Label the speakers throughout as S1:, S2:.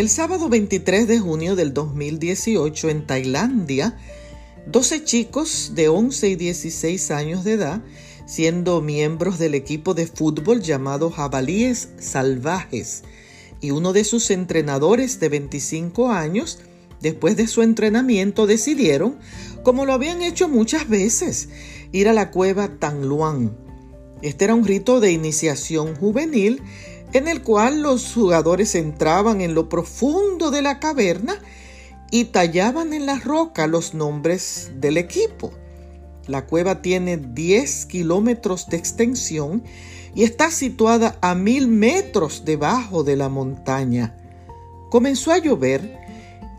S1: El sábado 23 de junio del 2018 en Tailandia, 12 chicos de 11 y 16 años de edad, siendo miembros del equipo de fútbol llamado Jabalíes Salvajes, y uno de sus entrenadores de 25 años, después de su entrenamiento decidieron, como lo habían hecho muchas veces, ir a la cueva Tangluan. Este era un rito de iniciación juvenil en el cual los jugadores entraban en lo profundo de la caverna y tallaban en la roca los nombres del equipo. La cueva tiene 10 kilómetros de extensión y está situada a mil metros debajo de la montaña. Comenzó a llover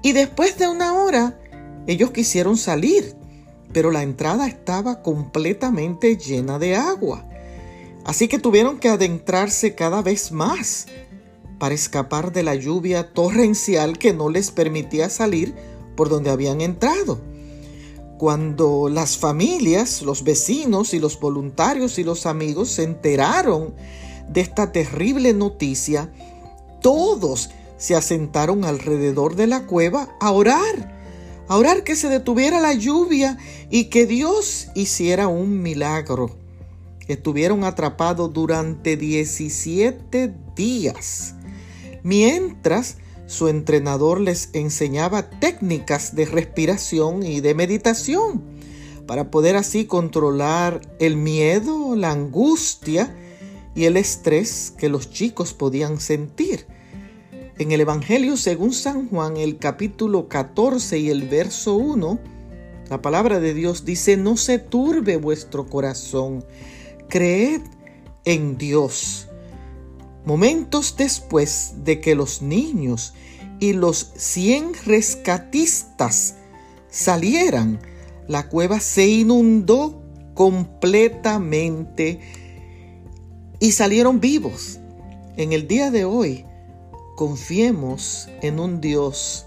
S1: y después de una hora ellos quisieron salir, pero la entrada estaba completamente llena de agua. Así que tuvieron que adentrarse cada vez más para escapar de la lluvia torrencial que no les permitía salir por donde habían entrado. Cuando las familias, los vecinos y los voluntarios y los amigos se enteraron de esta terrible noticia, todos se asentaron alrededor de la cueva a orar, a orar que se detuviera la lluvia y que Dios hiciera un milagro. Estuvieron atrapados durante 17 días, mientras su entrenador les enseñaba técnicas de respiración y de meditación para poder así controlar el miedo, la angustia y el estrés que los chicos podían sentir. En el Evangelio según San Juan, el capítulo 14 y el verso 1, la palabra de Dios dice, no se turbe vuestro corazón creed en Dios. Momentos después de que los niños y los 100 rescatistas salieran, la cueva se inundó completamente y salieron vivos. En el día de hoy, confiemos en un Dios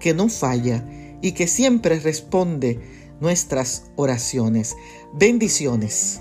S1: que no falla y que siempre responde nuestras oraciones. Bendiciones.